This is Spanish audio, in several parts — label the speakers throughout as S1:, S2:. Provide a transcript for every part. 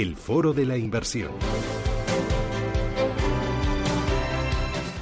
S1: el foro de la inversión.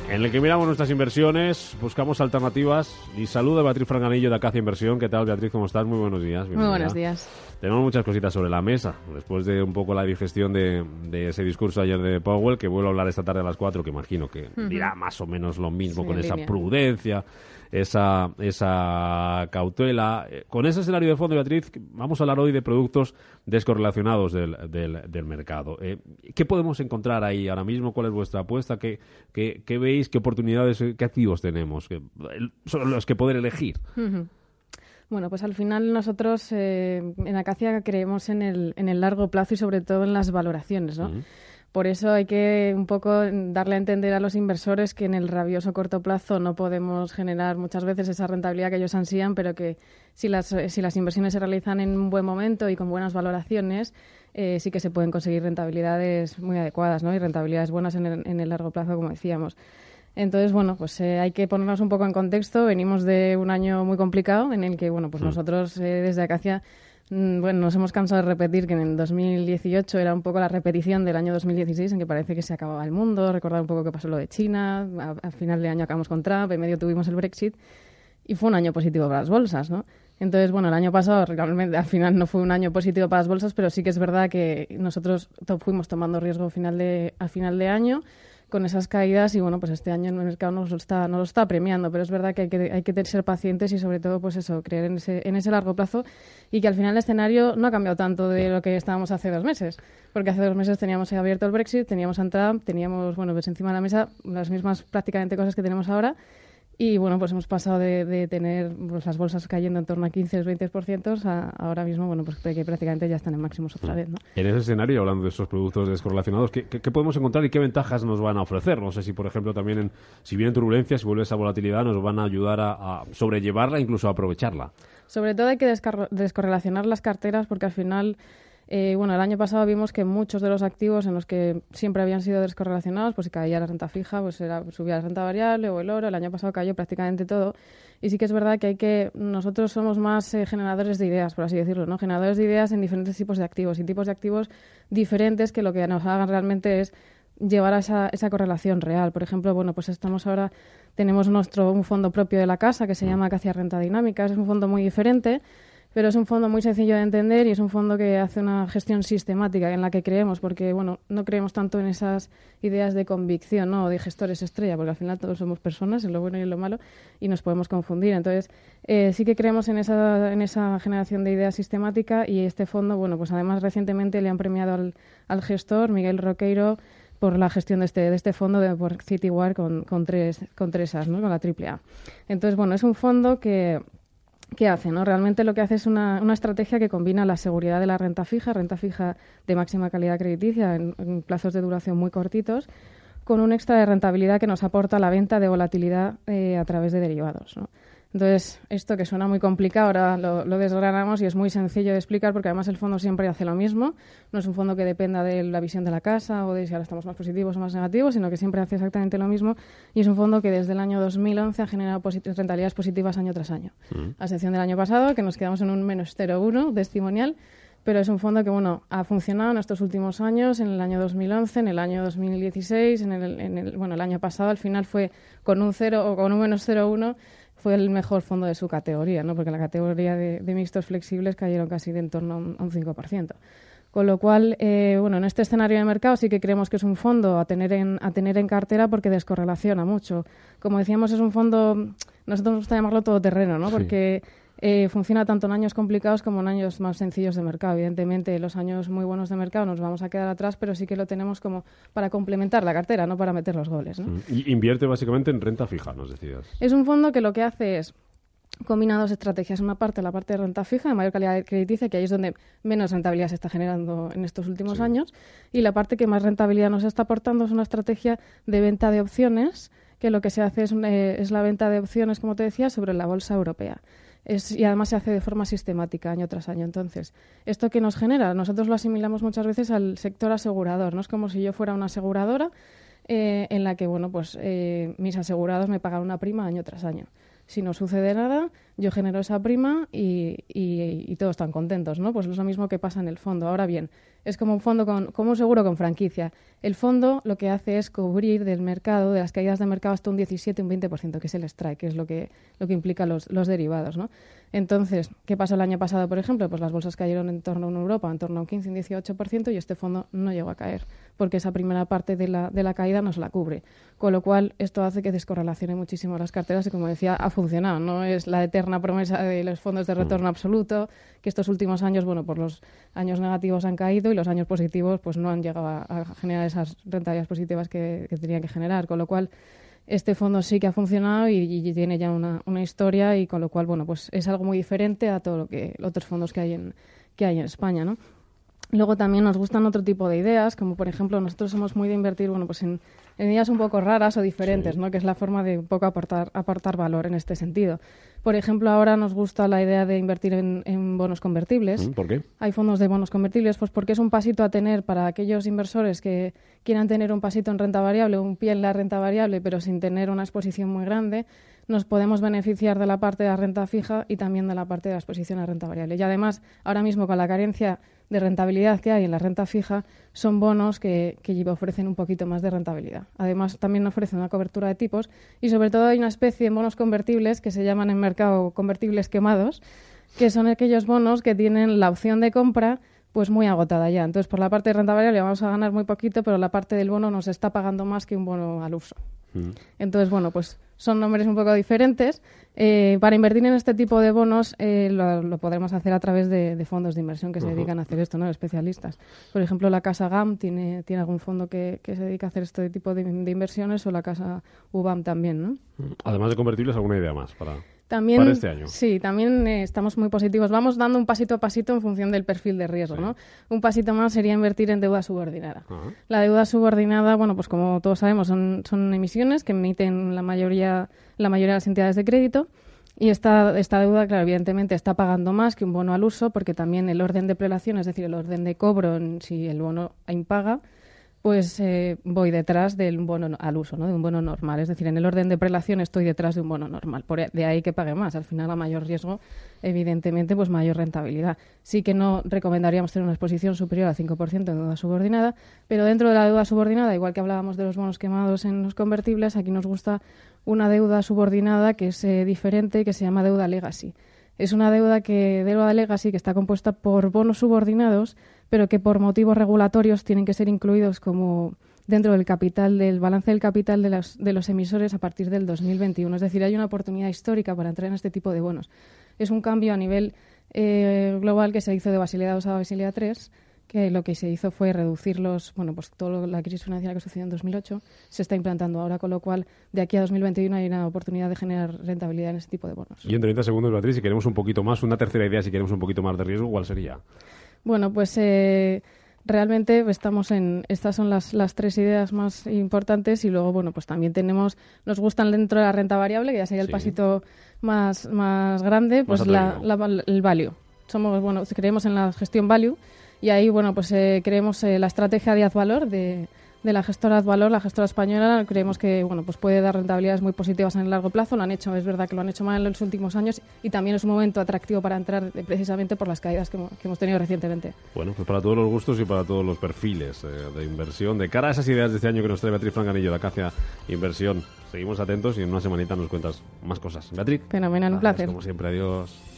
S2: En el que miramos nuestras inversiones, buscamos alternativas y saludo a Beatriz Franganillo de Acacia Inversión. ¿Qué tal, Beatriz? ¿Cómo estás? Muy buenos días.
S3: Muy buenos días.
S2: Tenemos muchas cositas sobre la mesa. Después de un poco la digestión de, ese discurso ayer de Powell, que vuelvo a hablar esta tarde a las 4, que imagino que dirá más o menos lo mismo con esa prudencia esa, esa cautela. Eh, con ese escenario de fondo, Beatriz, vamos a hablar hoy de productos descorrelacionados del, del, mercado. Eh, ¿Qué podemos encontrar ahí ahora mismo? ¿Cuál es vuestra apuesta? ¿Qué, qué, veis? ¿Qué oportunidades, qué activos tenemos? son los que poder elegir.
S3: Bueno, pues al final nosotros eh, en Acacia creemos en el, en el largo plazo y sobre todo en las valoraciones, ¿no? Por eso hay que un poco darle a entender a los inversores que en el rabioso corto plazo no podemos generar muchas veces esa rentabilidad que ellos ansían, pero que si las, si las inversiones se realizan en un buen momento y con buenas valoraciones, eh, sí que se pueden conseguir rentabilidades muy adecuadas ¿no? y rentabilidades buenas en el, en el largo plazo, como decíamos. Entonces, bueno, pues eh, hay que ponernos un poco en contexto. Venimos de un año muy complicado en el que, bueno, pues nosotros eh, desde Acacia bueno, nos hemos cansado de repetir que en el 2018 era un poco la repetición del año 2016 en que parece que se acababa el mundo, recordar un poco qué pasó lo de China, al final de año acabamos con Trump, en medio tuvimos el Brexit y fue un año positivo para las bolsas, ¿no? Entonces, bueno, el año pasado realmente al final no fue un año positivo para las bolsas, pero sí que es verdad que nosotros fuimos tomando riesgo final de, al final de año con esas caídas y bueno, pues este año el mercado nos lo está, nos lo está premiando, pero es verdad que hay que, hay que ser pacientes y sobre todo pues eso, creer en ese, en ese largo plazo y que al final el escenario no ha cambiado tanto de lo que estábamos hace dos meses, porque hace dos meses teníamos abierto el Brexit, teníamos a Trump, teníamos bueno pues encima de la mesa las mismas prácticamente cosas que tenemos ahora y bueno, pues hemos pasado de, tener pues, las bolsas cayendo en torno a 15 o 20% a ahora mismo, bueno, pues que prácticamente ya están en máximos otra vez. ¿no?
S2: En ese escenario, hablando de esos productos descorrelacionados, ¿qué, ¿qué, podemos encontrar y qué ventajas nos van a ofrecer? No sé si, por ejemplo, también en, si vienen turbulencias, si vuelve esa volatilidad, nos van a ayudar a, sobrellevarla, incluso a aprovecharla.
S3: Sobre todo hay que descorrelacionar las carteras porque al final eh, bueno, el año pasado vimos que muchos de los activos en los que siempre habían sido descorrelacionados, pues si caía la renta fija, pues era, subía la renta variable o el oro. El año pasado cayó prácticamente todo. Y sí que es verdad que hay que, nosotros somos más eh, generadores de ideas, por así decirlo, ¿no? Generadores de ideas en diferentes tipos de activos y tipos de activos diferentes que lo que nos hagan realmente es llevar a esa, esa correlación real. Por ejemplo, bueno, pues estamos ahora, tenemos nuestro, un fondo propio de la casa que se llama Acacia Renta Dinámica. Es un fondo muy diferente pero es un fondo muy sencillo de entender y es un fondo que hace una gestión sistemática en la que creemos, porque bueno, no creemos tanto en esas ideas de convicción ¿no? de gestores estrella, porque al final todos somos personas, en lo bueno y en lo malo, y nos podemos confundir. Entonces, eh, sí que creemos en esa, en esa generación de ideas sistemática y este fondo, bueno, pues además recientemente le han premiado al, al gestor, Miguel Roqueiro, por la gestión de este, de este fondo de, por CityWire con, con, tres, con tres As, ¿no? con la AAA. Entonces, bueno, es un fondo que ¿Qué hace? No? Realmente lo que hace es una, una, estrategia que combina la seguridad de la renta fija, renta fija de máxima calidad crediticia en, plazos de duración muy cortitos, con un extra de rentabilidad que nos aporta la venta de volatilidad eh, a través de derivados. ¿no? Entonces, esto que suena muy complicado, ahora lo, desgranamos y es muy sencillo de explicar porque además el fondo siempre hace lo mismo. No es un fondo que dependa de la visión de la casa o de si ahora estamos más positivos o más negativos, sino que siempre hace exactamente lo mismo. Y es un fondo que desde el año 2011 ha generado rentabilidades positivas año tras año. Mm. A excepción del año pasado, que nos quedamos en un menos 0,1 testimonial, pero es un fondo que bueno ha funcionado en estos últimos años, en el año 2011, en el año 2016, en el, en el bueno el año pasado al final fue con un 0 o con un menos 0,1 fue el mejor fondo de su categoría, ¿no? porque la categoría de, mixtos flexibles cayeron casi de en torno a un, 5%. Con lo cual, eh, bueno, en este escenario de mercado sí que creemos que es un fondo a tener en, a tener en cartera porque descorrelaciona mucho. Como decíamos, es un fondo, nosotros nos gusta llamarlo todoterreno, ¿no? porque eh, funciona tanto en años complicados como en años más sencillos de mercado. Evidentemente, los años muy buenos de mercado nos vamos a quedar atrás, pero sí que lo tenemos como para complementar la cartera, no para meter los goles. ¿no?
S2: Y invierte básicamente en renta fija, nos decías.
S3: Es un fondo que lo que hace es combina dos estrategias. Una parte, la parte de renta fija, de mayor calidad crediticia, que ahí es donde menos rentabilidad se está generando en estos últimos años. Y la parte que más rentabilidad nos está aportando es una estrategia de venta de opciones, que lo que se hace es, eh, es la venta de opciones, como te decía, sobre la bolsa europea y además se hace de forma sistemática año tras año. Entonces, ¿esto qué nos genera? Nosotros lo asimilamos muchas veces al sector asegurador, ¿no? Es como si yo fuera una aseguradora eh, en la que, bueno, pues eh, mis asegurados me pagan una prima año tras año. Si no sucede nada, yo genero esa prima y, y, todos están contentos, ¿no? Pues es lo mismo que pasa en el fondo. Ahora bien, es como un fondo con, como un seguro con franquicia. El fondo lo que hace es cubrir del mercado, de las caídas de mercado hasta un 17, un 20%, que es el strike, que es lo que, lo que implica los, los derivados, ¿no? Entonces, ¿qué pasó el año pasado, por ejemplo? Pues las bolsas cayeron en torno a Europa, en torno a un 15, un 18%, y este fondo no llegó a caer, porque esa primera parte de la, de la caída no se la cubre. Con lo cual, esto hace que descorrelacione muchísimo las carteras y, como decía, ha funcionado. No es la eterna promesa de los fondos de retorno mm. absoluto, que estos últimos años, bueno, por los años negativos han caído y los años positivos pues no han llegado a, generar esas rentabilidades positivas que, que tenían que generar. Con lo cual, este fondo sí que ha funcionado y, tiene ya una, una, historia y con lo cual, bueno, pues es algo muy diferente a todo lo que los otros fondos que hay en, que hay en España, ¿no? Luego también nos gustan otro tipo de ideas, como por ejemplo nosotros somos muy de invertir, bueno, pues en, en ideas un poco raras o diferentes, ¿no? Que es la forma de un poco aportar, aportar valor en este sentido. Por ejemplo, ahora nos gusta la idea de invertir en, bonos convertibles.
S2: Mm, ¿Por qué?
S3: Hay fondos de bonos convertibles, pues porque es un pasito a tener para aquellos inversores que quieran tener un pasito en renta variable, un pie en la renta variable, pero sin tener una exposición muy grande. Nos podemos beneficiar de la parte de la renta fija y también de la parte de la exposición a renta variable. Y además, ahora mismo con la carencia de rentabilidad que hay en la renta fija, son bonos que, que ofrecen un poquito más de rentabilidad. Además, también ofrecen una cobertura de tipos y sobre todo hay una especie de bonos convertibles que se llaman en mercado convertibles quemados, que son aquellos bonos que tienen la opción de compra pues muy agotada ya. Entonces, por la parte de renta variable vamos a ganar muy poquito, pero la parte del bono nos está pagando más que un bono al uso. Mm. Entonces, bueno, pues son nombres un poco diferentes. Eh, para invertir en este tipo de bonos eh, lo, podremos hacer a través de, fondos de inversión que se dedican a hacer esto, ¿no? Especialistas. Por ejemplo, la casa GAM tiene, tiene algún fondo que, se dedica a hacer este tipo de, de, inversiones o la casa UBAM también, ¿no?
S2: Además de convertibles, ¿alguna idea más para...?
S3: También,
S2: para este año.
S3: Sí, también eh, estamos muy positivos. Vamos dando un pasito a pasito en función del perfil de riesgo, ¿no? Un pasito más sería invertir en deuda subordinada. La deuda subordinada, bueno, pues como todos sabemos, son, son emisiones que emiten la mayoría, la mayoría de las entidades de crédito. Y esta, esta deuda, claro, evidentemente está pagando más que un bono al uso, porque también el orden de prelación, es decir, el orden de cobro, si el bono impaga, pues eh, voy detrás del bono al uso, ¿no? de un bono normal. Es decir, en el orden de prelación estoy detrás de un bono normal. E, de ahí que pague más. Al final, a mayor riesgo, evidentemente, pues mayor rentabilidad. Sí que no recomendaríamos tener una exposición superior al 5% de deuda subordinada, pero dentro de la deuda subordinada, igual que hablábamos de los bonos quemados en los convertibles, aquí nos gusta una deuda subordinada que es eh, diferente, que se llama deuda legacy. Es una deuda que deuda legacy que está compuesta por bonos subordinados pero que por motivos regulatorios tienen que ser incluidos como dentro del capital del balance del capital de los, de los emisores a partir del 2021. Es decir, hay una oportunidad histórica para entrar en este tipo de bonos. Es un cambio a nivel eh, global que se hizo de Basilea II a Basilea III, que lo que se hizo fue reducir los, bueno, pues toda la crisis financiera que sucedió en 2008 se está implantando ahora, con lo cual de aquí a 2021 hay una oportunidad de generar rentabilidad en este tipo de bonos.
S2: Y en 30 segundos, Beatriz, si queremos un poquito más, una tercera idea, si queremos un poquito más de riesgo, ¿cuál sería?
S3: Bueno, pues eh, realmente estamos en estas son las, las tres ideas más importantes y luego bueno pues también tenemos nos gustan dentro de la renta variable que ya sería el pasito más más grande pues la, el value. Somos bueno creemos en la gestión value y ahí bueno pues eh, creemos eh, la estrategia de valor de de la gestora Valor, la gestora española, creemos que bueno, pues puede dar rentabilidades muy positivas en el largo plazo. Lo han hecho, es verdad que lo han hecho mal en los últimos años y también es un momento atractivo para entrar precisamente por las caídas que hemos, tenido recientemente.
S2: Bueno, pues para todos los gustos y para todos los perfiles eh, de inversión, de cara a esas ideas de este año que nos trae Beatriz Franganillo de Acacia Inversión. Seguimos atentos y en una semanita nos cuentas más cosas. Beatriz.
S3: Fenomenal, un placer.
S2: Como siempre, adiós.